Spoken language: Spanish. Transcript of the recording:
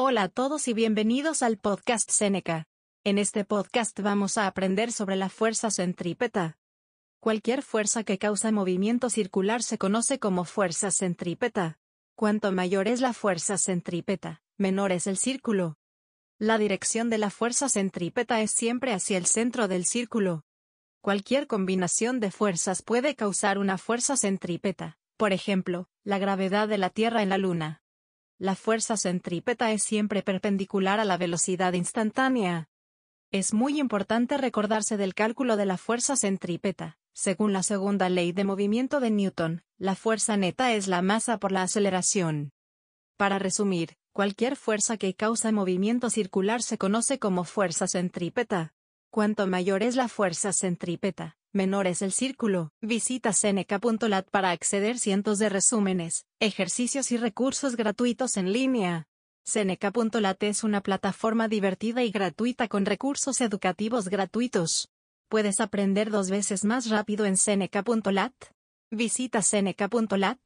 Hola a todos y bienvenidos al podcast Seneca. En este podcast vamos a aprender sobre la fuerza centrípeta. Cualquier fuerza que causa movimiento circular se conoce como fuerza centrípeta. Cuanto mayor es la fuerza centrípeta, menor es el círculo. La dirección de la fuerza centrípeta es siempre hacia el centro del círculo. Cualquier combinación de fuerzas puede causar una fuerza centrípeta, por ejemplo, la gravedad de la Tierra en la Luna. La fuerza centrípeta es siempre perpendicular a la velocidad instantánea. Es muy importante recordarse del cálculo de la fuerza centrípeta. Según la segunda ley de movimiento de Newton, la fuerza neta es la masa por la aceleración. Para resumir, cualquier fuerza que causa movimiento circular se conoce como fuerza centrípeta. Cuanto mayor es la fuerza centrípeta, menor es el círculo. Visita seneca.lat para acceder cientos de resúmenes, ejercicios y recursos gratuitos en línea. Seneca.lat es una plataforma divertida y gratuita con recursos educativos gratuitos. ¿Puedes aprender dos veces más rápido en seneca.lat? Visita seneca.lat.